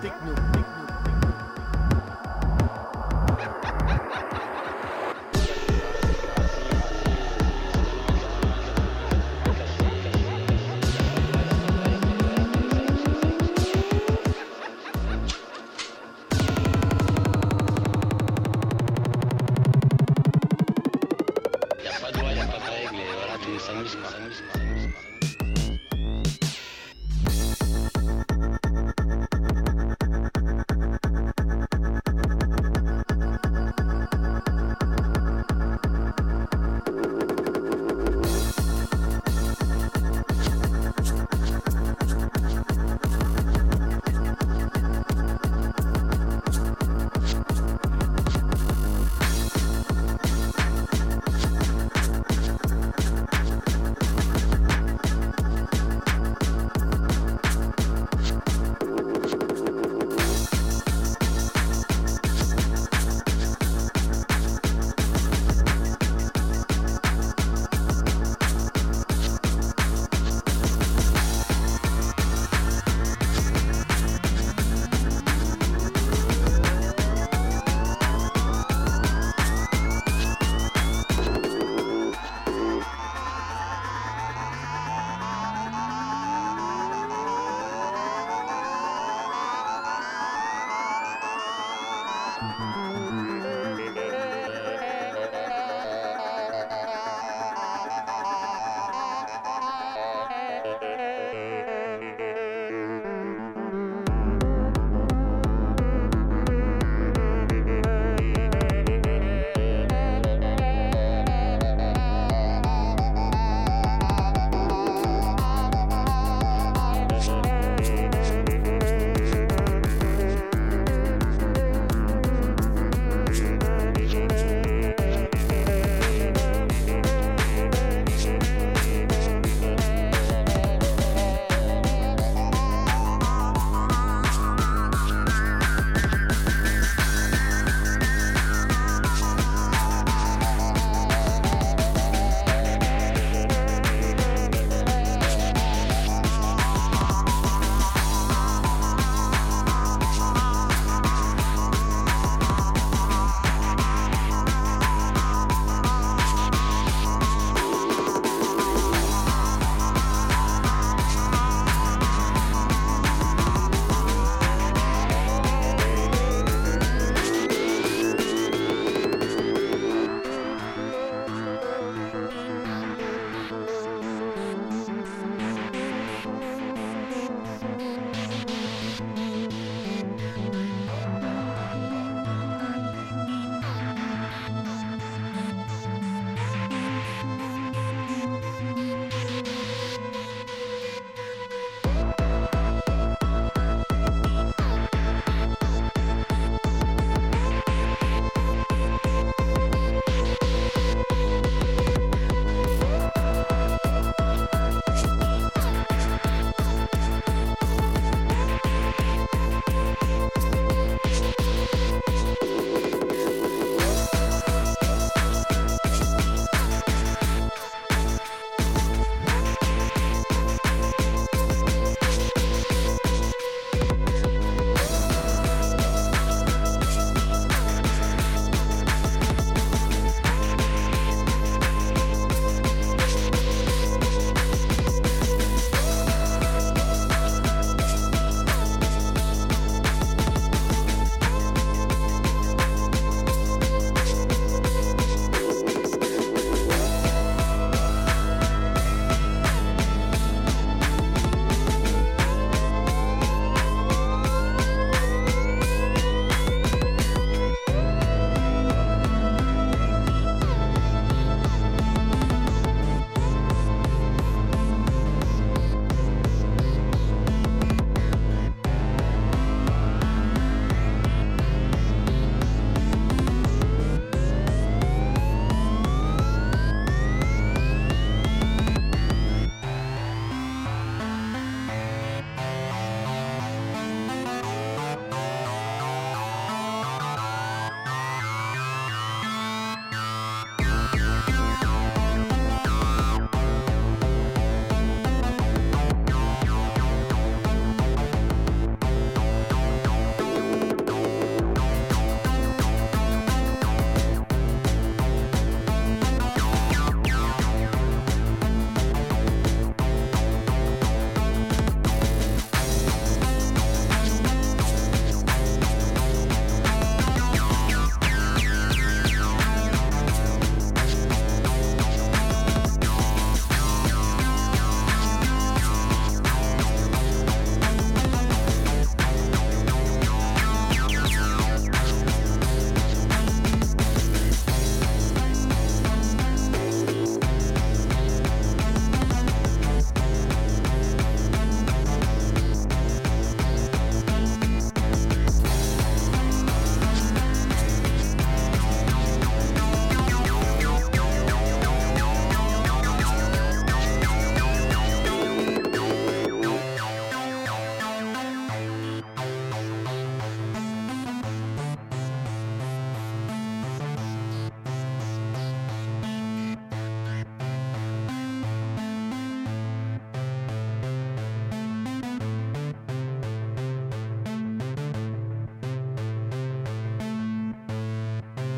techno.